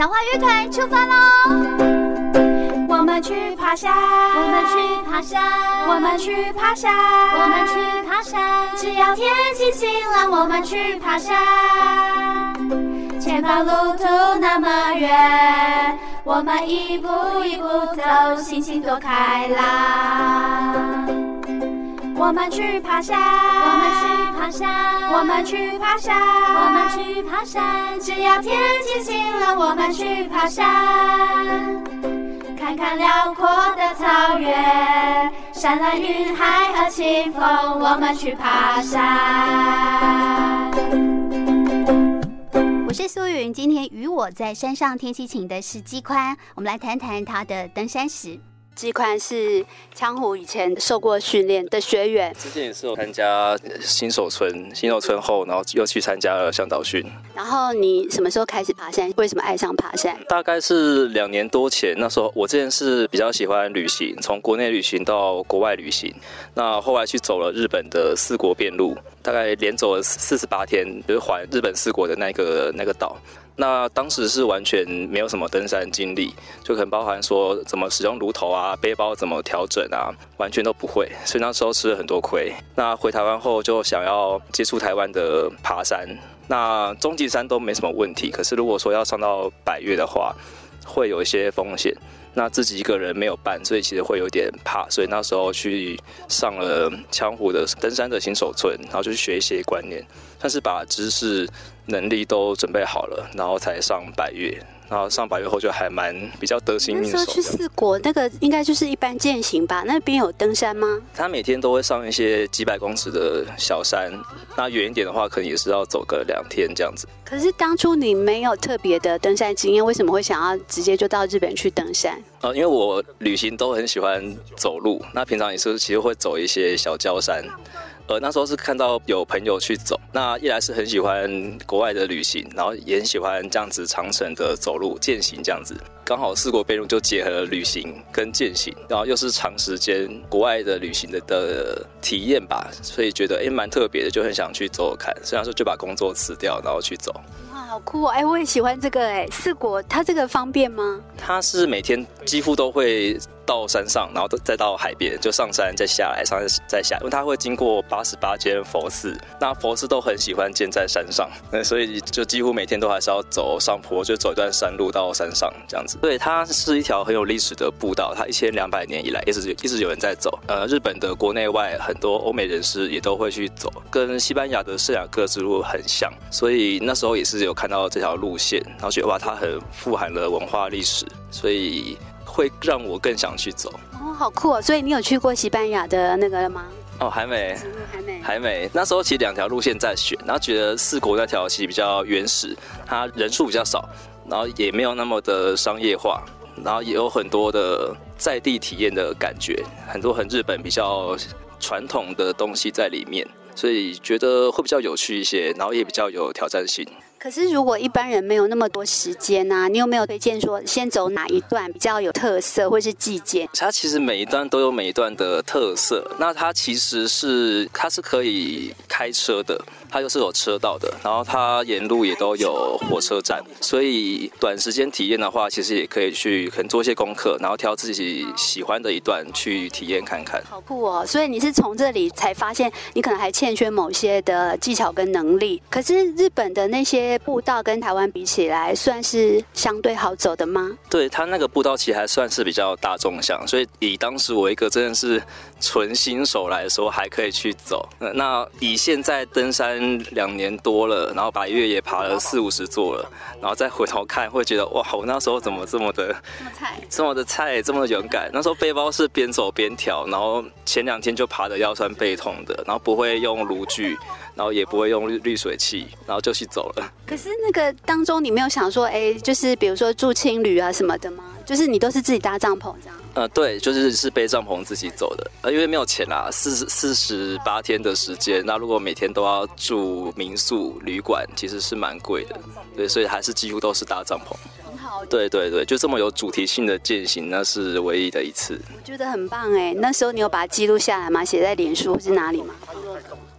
小花乐团出发喽！我们去爬山，我们去爬山，我们去爬山，我们去爬山。只要天气晴朗，我们去爬山。前方路途那么远，我们一步一步走，心情多开朗。我们去爬山，我们去爬山，我们去爬山，我们去爬山。只要天气晴朗，我们去爬山，看看辽阔的草原，山峦云海和清风，我们去爬山。我是苏云，今天与我在山上天气晴的是基宽，我们来谈谈他的登山史。基宽是羌虎以前受过训练的学员，之前也是有参加新手村，新手村后，然后又去参加了向导训。然后你什么时候开始爬山？为什么爱上爬山？大概是两年多前，那时候我之前是比较喜欢旅行，从国内旅行到国外旅行。那后来去走了日本的四国遍路，大概连走了四十八天，就是环日本四国的那个那个岛。那当时是完全没有什么登山经历，就可能包含说怎么使用炉头啊，背包怎么调整啊，完全都不会，所以那时候吃了很多亏。那回台湾后就想要接触台湾的爬山，那中级山都没什么问题，可是如果说要上到百岳的话，会有一些风险。那自己一个人没有伴，所以其实会有点怕，所以那时候去上了羌湖的登山的新手村，然后就去学一些观念，算是把知识能力都准备好了，然后才上百岳。然后上百月后就还蛮比较得心应手。那时候去四国那个应该就是一般践行吧？那边有登山吗？他每天都会上一些几百公尺的小山，那远一点的话可能也是要走个两天这样子。可是当初你没有特别的登山经验，为什么会想要直接就到日本去登山？呃，因为我旅行都很喜欢走路，那平常也是其实会走一些小郊山。呃，那时候是看到有朋友去走，那一来是很喜欢国外的旅行，然后也很喜欢这样子长程的走路践行这样子，刚好四国遍路就结合了旅行跟践行，然后又是长时间国外的旅行的的体验吧，所以觉得哎蛮特别的，就很想去走走看，虽然说就把工作辞掉，然后去走。哇，好酷哦！哎，我也喜欢这个哎，四国它这个方便吗？它是每天几乎都会。到山上，然后再到海边，就上山再下来，上山再下，因为它会经过八十八间佛寺，那佛寺都很喜欢建在山上，所以就几乎每天都还是要走上坡，就走一段山路到山上这样子。对，它是一条很有历史的步道，它一千两百年以来一直一直有人在走。呃，日本的国内外很多欧美人士也都会去走，跟西班牙的圣雅各之路很像，所以那时候也是有看到这条路线，然后觉得哇，它很富含了文化历史，所以。会让我更想去走哦，好酷哦！所以你有去过西班牙的那个了吗？哦，还没，还没，还没。那时候其实两条路线在选，然后觉得四国那条其实比较原始，它人数比较少，然后也没有那么的商业化，然后也有很多的在地体验的感觉，很多很日本比较传统的东西在里面，所以觉得会比较有趣一些，然后也比较有挑战性。可是，如果一般人没有那么多时间呢、啊？你有没有推荐说先走哪一段比较有特色，或是季节？它其实每一段都有每一段的特色。那它其实是它是可以开车的，它又是有车道的，然后它沿路也都有火车站，所以短时间体验的话，其实也可以去可能做一些功课，然后挑自己喜欢的一段去体验看看。好酷哦！所以你是从这里才发现你可能还欠缺某些的技巧跟能力。可是日本的那些。步道跟台湾比起来，算是相对好走的吗？对，他那个步道其实还算是比较大众向，所以以当时我一个真的是纯新手来说，还可以去走。那以现在登山两年多了，然后把越野爬了四五十座了，然后再回头看，会觉得哇，我那时候怎么这么的这么菜，这么的菜，这么的勇敢？那时候背包是边走边挑，然后前两天就爬的腰酸背痛的，然后不会用炉具。然后也不会用滤水器，然后就去走了。可是那个当中，你没有想说，哎，就是比如说住青旅啊什么的吗？就是你都是自己搭帐篷这样？呃，对，就是是背帐篷自己走的。呃，因为没有钱啦，四十四十八天的时间，那如果每天都要住民宿旅馆，其实是蛮贵的。对，所以还是几乎都是搭帐篷。很好。对对对，就这么有主题性的践行，那是唯一的一次。我觉得很棒哎，那时候你有把它记录下来吗？写在脸书是哪里吗？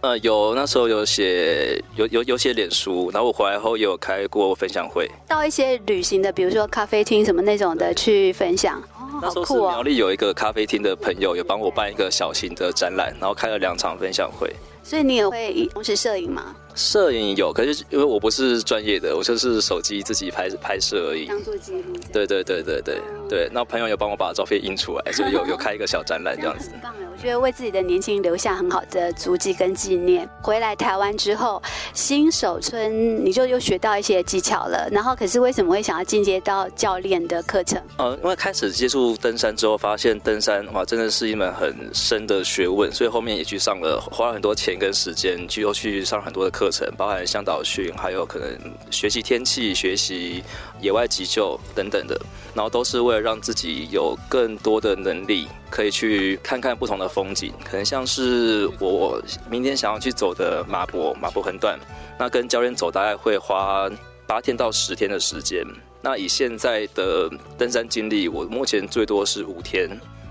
呃，有那时候有写有有有写脸书，然后我回来后也有开过分享会，到一些旅行的，比如说咖啡厅什么那种的去分享。哦，那时候是苗栗有一个咖啡厅的朋友有帮我办一个小型的展览，然后开了两场分享会。所以你也会同时摄影吗？摄影有，可是因为我不是专业的，我就是手机自己拍拍摄而已，当做记录。对对对对对对，那朋友有帮我把照片印出来，所以有有开一个小展览这样子。觉得为自己的年轻留下很好的足迹跟纪念。回来台湾之后，新手村你就又学到一些技巧了，然后可是为什么会想要进阶到教练的课程？呃，因为开始接触登山之后，发现登山哇真的是一门很深的学问，所以后面也去上了，花了很多钱跟时间，就又去上很多的课程，包含向。导训，还有可能学习天气、学习野外急救等等的，然后都是为了让自己有更多的能力，可以去看看不同的风景。可能像是我明天想要去走的马博，马博横断，那跟教练走大概会花八天到十天的时间。那以现在的登山经历，我目前最多是五天，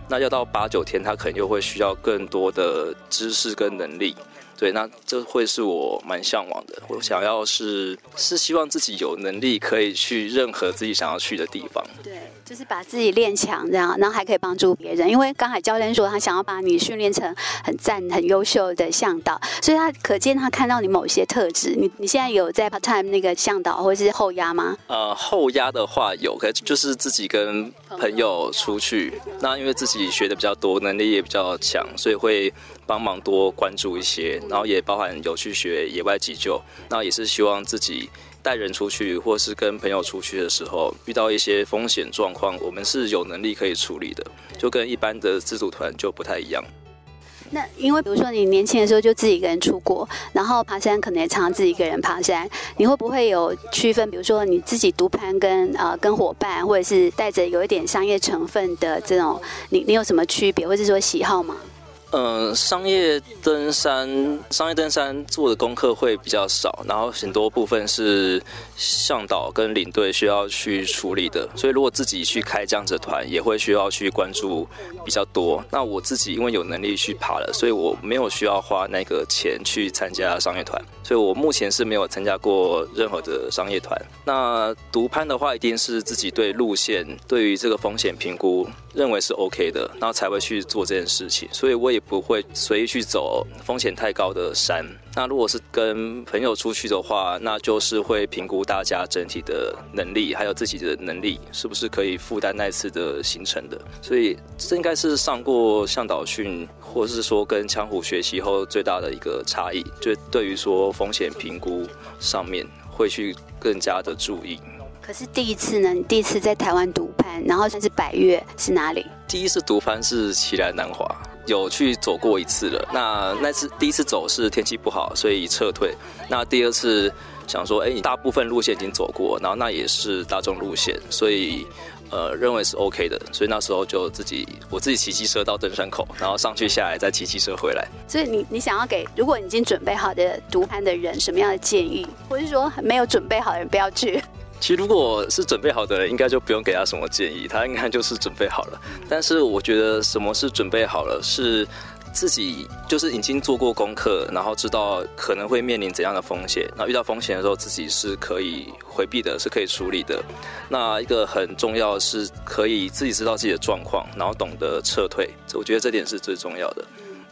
那要到八九天，他可能又会需要更多的知识跟能力。对，那这会是我蛮向往的。我想要是是希望自己有能力可以去任何自己想要去的地方。对，就是把自己练强，这样，然后还可以帮助别人。因为刚才教练说他想要把你训练成很赞、很优秀的向导，所以他可见他看到你某些特质。你你现在有在 part time 那个向导或者是后压吗？呃，后压的话有，可就是自己跟朋友出去。那因为自己学的比较多，能力也比较强，所以会。帮忙多关注一些，然后也包含有去学野外急救，那也是希望自己带人出去，或是跟朋友出去的时候，遇到一些风险状况，我们是有能力可以处理的，就跟一般的自主团就不太一样。那因为比如说你年轻的时候就自己一个人出国，然后爬山可能也常常自己一个人爬山，你会不会有区分？比如说你自己独攀跟呃跟伙伴，或者是带着有一点商业成分的这种，你你有什么区别，或者说喜好吗？嗯，商业登山，商业登山做的功课会比较少，然后很多部分是向导跟领队需要去处理的，所以如果自己去开这样子团，也会需要去关注比较多。那我自己因为有能力去爬了，所以我没有需要花那个钱去参加商业团，所以我目前是没有参加过任何的商业团。那独攀的话，一定是自己对路线、对于这个风险评估认为是 OK 的，然后才会去做这件事情。所以我也。不会随意去走风险太高的山。那如果是跟朋友出去的话，那就是会评估大家整体的能力，还有自己的能力是不是可以负担那次的行程的。所以这应该是上过向导训，或是说跟枪虎学习后最大的一个差异，就对于说风险评估上面会去更加的注意。可是第一次呢？你第一次在台湾独攀，然后算是百岳是哪里？第一次独攀是奇莱南华。有去走过一次了，那那次第一次走是天气不好，所以撤退。那第二次想说，哎，你大部分路线已经走过，然后那也是大众路线，所以呃认为是 OK 的，所以那时候就自己我自己骑机车到登山口，然后上去下来再骑机车回来。所以你你想要给如果已经准备好的独攀的人什么样的建议，或是说没有准备好的人不要去？其实，如果是准备好的人，应该就不用给他什么建议，他应该就是准备好了。但是，我觉得什么是准备好了，是自己就是已经做过功课，然后知道可能会面临怎样的风险，然后遇到风险的时候，自己是可以回避的，是可以处理的。那一个很重要是，可以自己知道自己的状况，然后懂得撤退。我觉得这点是最重要的。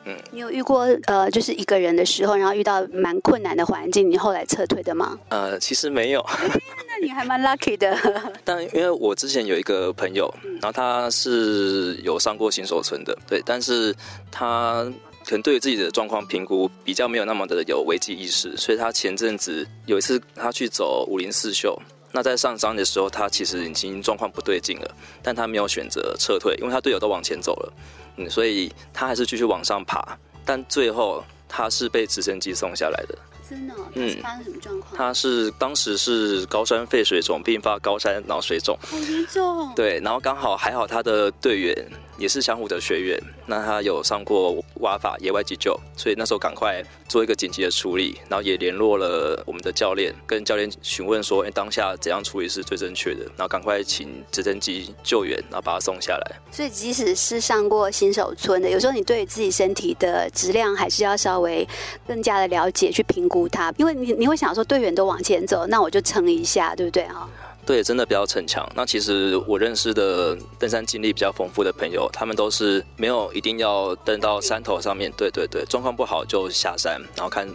嗯，你有遇过呃，就是一个人的时候，然后遇到蛮困难的环境，你后来撤退的吗？呃，其实没有。那你还蛮 lucky 的。但因为我之前有一个朋友，然后他是有上过新手村的，对，但是他可能对于自己的状况评估比较没有那么的有危机意识，所以他前阵子有一次他去走武林四秀，那在上山的时候，他其实已经状况不对劲了，但他没有选择撤退，因为他队友都往前走了。嗯，所以他还是继续往上爬，但最后他是被直升机送下来的。真的？嗯，发生什么状况？他是当时是高山肺水肿，并发高山脑水肿，好严重。对，然后刚好还好他的队员也是相互的学员，那他有上过挖法野外急救，所以那时候赶快做一个紧急的处理，然后也联络了我们的教练，跟教练询问说，哎，当下怎样处理是最正确的，然后赶快请直升机救援，然后把他送下来。所以即使是上过新手村的，有时候你对自己身体的质量还是要稍微更加的了解，去评估它，因为你你会想说队员都往前走，那我就撑一下，对不对哈？对，真的比较逞强。那其实我认识的登山经历比较丰富的朋友，他们都是没有一定要登到山头上面。对对对，状况不好就下山，然后看，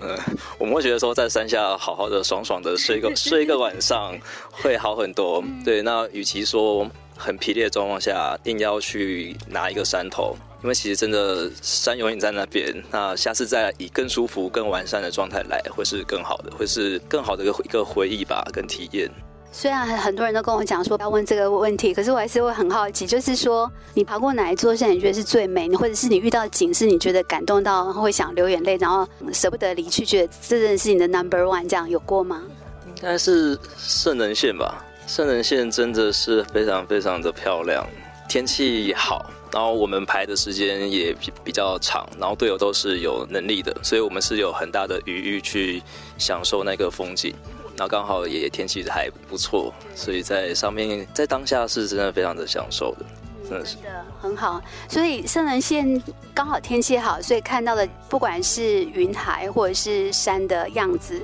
嗯，我们会觉得说在山下好好的、爽爽的睡一个睡一个晚上 会好很多。对，那与其说很疲累的状况下硬要去拿一个山头，因为其实真的山永远在那边。那下次再以更舒服、更完善的状态来，会是更好的，会是更好的一个一个回忆吧，跟体验。虽然很多人都跟我讲说不要问这个问题，可是我还是会很好奇，就是说你爬过哪一座山，你觉得是最美，或者是你遇到景是你觉得感动到会想流眼泪，然后舍不得离去，觉得这真的是你的 number one，这样有过吗？应该是圣人线吧，圣人线真的是非常非常的漂亮，天气好，然后我们排的时间也比比较长，然后队友都是有能力的，所以我们是有很大的余裕去享受那个风景。然后刚好也天气还不错，所以在上面在当下是真的非常的享受的，真的是的很好。所以圣人线刚好天气好，所以看到的不管是云海或者是山的样子，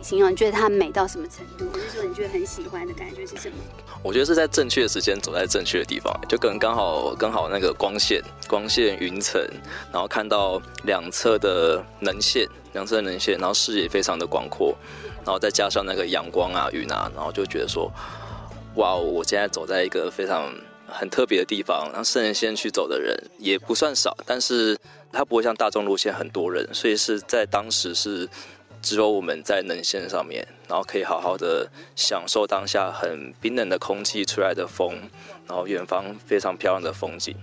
形容你觉得它美到什么程度？或者说你觉得很喜欢的感觉是什么？我觉得是在正确的时间走在正确的地方，就可能刚好刚好那个光线、光线、云层，然后看到两侧的能线，两侧的能线，然后视野非常的广阔。然后再加上那个阳光啊、云啊，然后就觉得说，哇，我现在走在一个非常很特别的地方。然后圣人线去走的人也不算少，但是它不会像大众路线很多人，所以是在当时是只有我们在能线上面，然后可以好好的享受当下很冰冷的空气出来的风，然后远方非常漂亮的风景。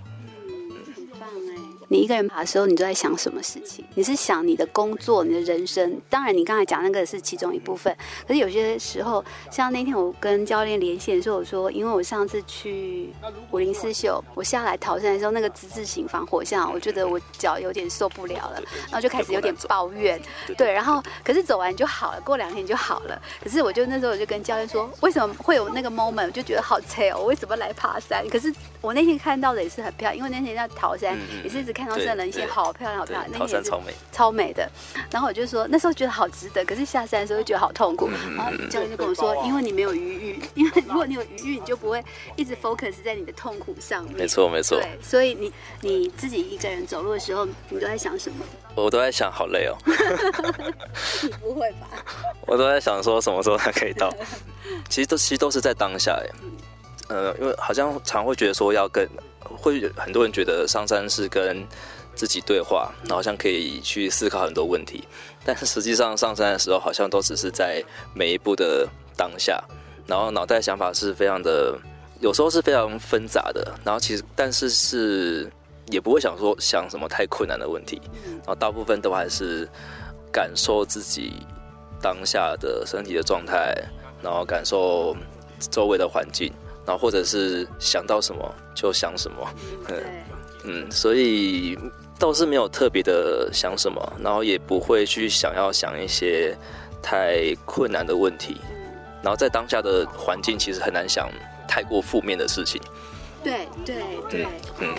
你一个人爬的时候，你都在想什么事情？你是想你的工作、你的人生？当然，你刚才讲那个是其中一部分。可是有些时候，像那天我跟教练连线的时候，我说，因为我上次去武林四秀，我下来逃山的时候，那个之字形防火巷，我觉得我脚有点受不了了，然后就开始有点抱怨。对，然后可是走完就好了，过两天就好了。可是我就那时候我就跟教练说，为什么会有那个 moment？我就觉得好扯哦，我为什么来爬山？可是我那天看到的也是很漂亮，因为那天在桃山也是一直看。看到圣棱线好漂亮，好漂亮，那天也是超美，超美的。然后我就说，那时候觉得好值得，可是下山的时候就觉得好痛苦。嗯、然后教练就跟我说，因为你没有余裕，因为如果你有余裕，你就不会一直 focus 在你的痛苦上面。没错，没错。对，所以你你自己一个人走路的时候，你都在想什么？我都在想，好累哦。你不会吧？我都在想说，什么时候才可以到？其实都其实都是在当下，哎，呃，因为好像常会觉得说要跟。会很多人觉得上山是跟自己对话，好像可以去思考很多问题，但是实际上上山的时候，好像都只是在每一步的当下，然后脑袋想法是非常的，有时候是非常纷杂的，然后其实但是是也不会想说想什么太困难的问题，然后大部分都还是感受自己当下的身体的状态，然后感受周围的环境。然后或者是想到什么就想什么，嗯嗯，所以倒是没有特别的想什么，然后也不会去想要想一些太困难的问题，然后在当下的环境其实很难想太过负面的事情，对对对，嗯。嗯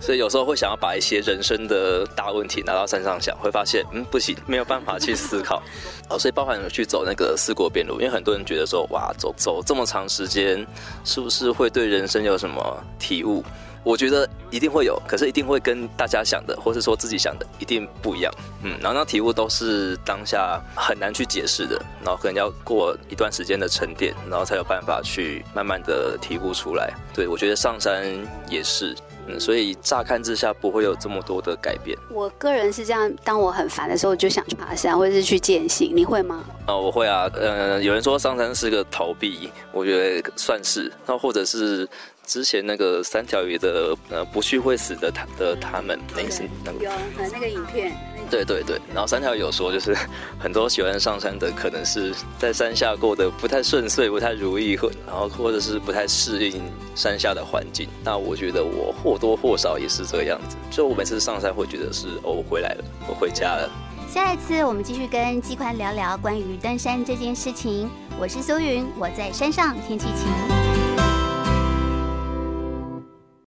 所以有时候会想要把一些人生的大问题拿到山上想，会发现嗯不行，没有办法去思考。哦，所以包含去走那个四国边路，因为很多人觉得说哇，走走这么长时间，是不是会对人生有什么体悟？我觉得一定会有，可是一定会跟大家想的，或是说自己想的一定不一样。嗯，然后那体悟都是当下很难去解释的，然后可能要过一段时间的沉淀，然后才有办法去慢慢的体悟出来。对，我觉得上山也是。嗯，所以乍看之下不会有这么多的改变。我个人是这样，当我很烦的时候，就想去爬山或者是去践行。你会吗？啊，我会啊。呃，有人说上山是个逃避，我觉得算是。那或者是之前那个三条鱼的呃不去会死的他的他们，那个是那个有那个影片。对对对，然后三条有说，就是很多喜欢上山的，可能是在山下过得不太顺遂、不太如意，或然后或者是不太适应山下的环境。那我觉得我或多或少也是这个样子。就我每次上山会觉得是哦，我回来了，我回家了。下一次我们继续跟季宽聊聊关于登山这件事情。我是苏云，我在山上，天气晴。